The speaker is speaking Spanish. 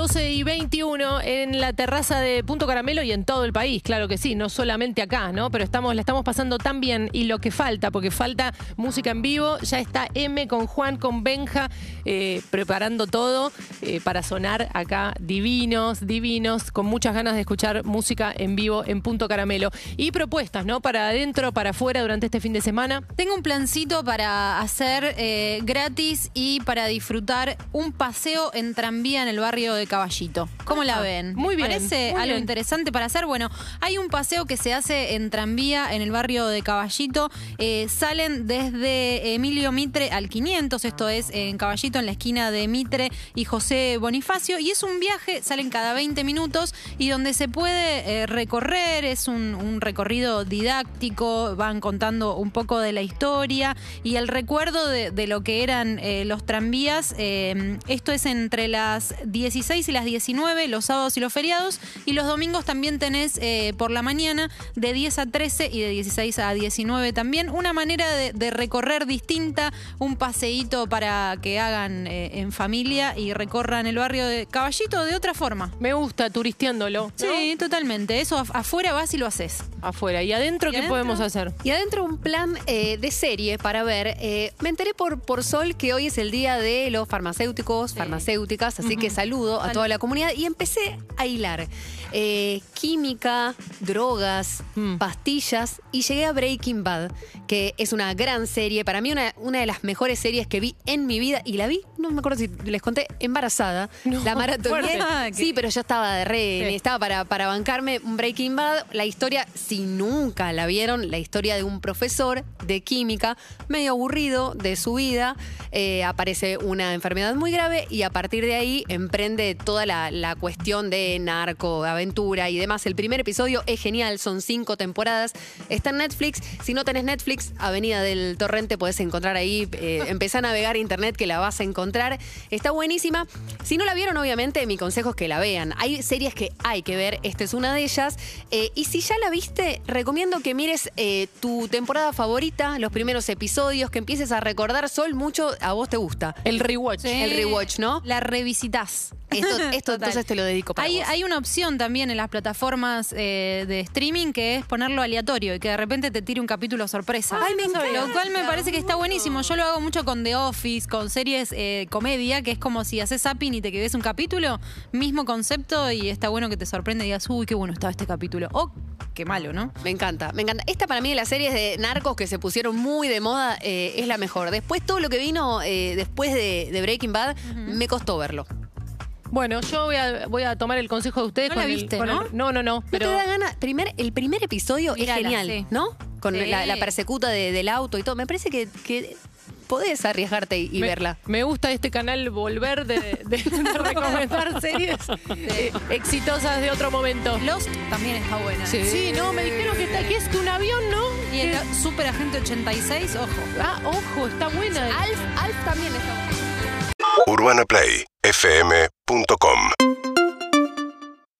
12 y 21 en la terraza de Punto Caramelo y en todo el país, claro que sí, no solamente acá, ¿no? Pero estamos, la estamos pasando tan bien y lo que falta, porque falta música en vivo, ya está M con Juan, con Benja, eh, preparando todo eh, para sonar acá divinos, divinos, con muchas ganas de escuchar música en vivo en Punto Caramelo. Y propuestas, ¿no? Para adentro, para afuera durante este fin de semana. Tengo un plancito para hacer eh, gratis y para disfrutar un paseo en tranvía en el barrio de Caballito. ¿Cómo la Ah, ven? muy bien, ¿Parece muy algo bien. interesante para hacer? Bueno, hay un paseo que se hace en tranvía en el barrio de Caballito. Eh, salen desde Emilio Mitre al 500, esto es en Caballito, en la esquina de Mitre y José Bonifacio. Y es un viaje, salen cada 20 minutos y donde se puede eh, recorrer, es un, un recorrido didáctico, van contando un poco de la historia y el recuerdo de, de lo que eran eh, los tranvías. Esto es entre las 16 y las 19, los sábados y los feriados. Y los domingos también tenés eh, por la mañana de 10 a 13 y de 16 a 19 también. Una manera de, de recorrer distinta, un paseíto para que hagan eh, en familia y recorran el barrio de Caballito de otra forma. Me gusta turisteándolo. ¿no? Sí, totalmente. Eso af- afuera vas y lo haces. Afuera. ¿Y adentro ¿Y qué adentro? podemos hacer? Y adentro un plan eh, de serie para ver. Me enteré por, por Sol que hoy es el día de los farmacéuticos, farmacéuticas, así que saludo a toda la comunidad y empecé a hilar eh, química, drogas, Mm. pastillas y llegué a Breaking Bad, que es una gran serie, para mí una, una de las mejores series que vi en mi vida y la vi, no me acuerdo si les conté, embarazada, No, la maratoné. Ah, Sí, pero yo estaba de re, Sí. estaba para, para bancarme un Breaking Bad. La historia, si nunca la vieron, la historia de un profesor de química, medio aburrido de su vida. eh, aparece una enfermedad muy grave y a partir de ahí emprende toda la, la cuestión de narco, aventura y demás. El primer episodio es genial, son cinco temporadas. Está en Netflix. Si no tenés Netflix, Avenida del Torrente, podés encontrar ahí. Eh, empezá a navegar internet que la vas a encontrar. Está buenísima. Si no la vieron, obviamente, mi consejo es que la vean. Hay series que hay que ver, esta es una de ellas. Eh, y si ya la viste, recomiendo que mires eh, tu temporada favorita, los primeros episodios, que empieces a recordar Sol mucho, a vos te gusta. El rewatch. El rewatch, ¿no? La revisitas. Esto, entonces te lo dedico para Hay, vos. hay una opción también en las plataformas eh, de streaming que es ponerlo aleatorio y que de repente te tire un capítulo sorpresa. Ay, me encanta. Lo cual me parece que está buenísimo. Yo lo hago mucho con The Office, con series eh, comedia, que es como si haces zapping y te quedes un capítulo, mismo concepto y está bueno que te sorprende y digas, uy, qué bueno estaba este capítulo. O qué malo, ¿no? Me encanta, me encanta. Esta para mí de las series de narcos que se pusieron muy de moda eh, es la mejor. Después todo lo que vino eh, después de, de Breaking Bad me costó verlo. Bueno, yo voy a, voy a tomar el consejo de ustedes. No con la el- viste, con el- ¿no? no, no, no. ¿No Pero te da ganas? Primer, el primer episodio Mírala, es genial, sí. ¿no? Con Sí. la, la persecuta de- del auto y todo. Me parece que, que podés arriesgarte y, y me, verla. Me gusta este canal volver de, de- de recomendar series eh, exitosas de otro momento. Lost también está buena. Sí, no, me dijeron que, está, que es un avión, ¿no? Y el Super Agente 86, ojo. Ah, ojo, está buena. Alf, Alf también está UrbanaPlayFM.com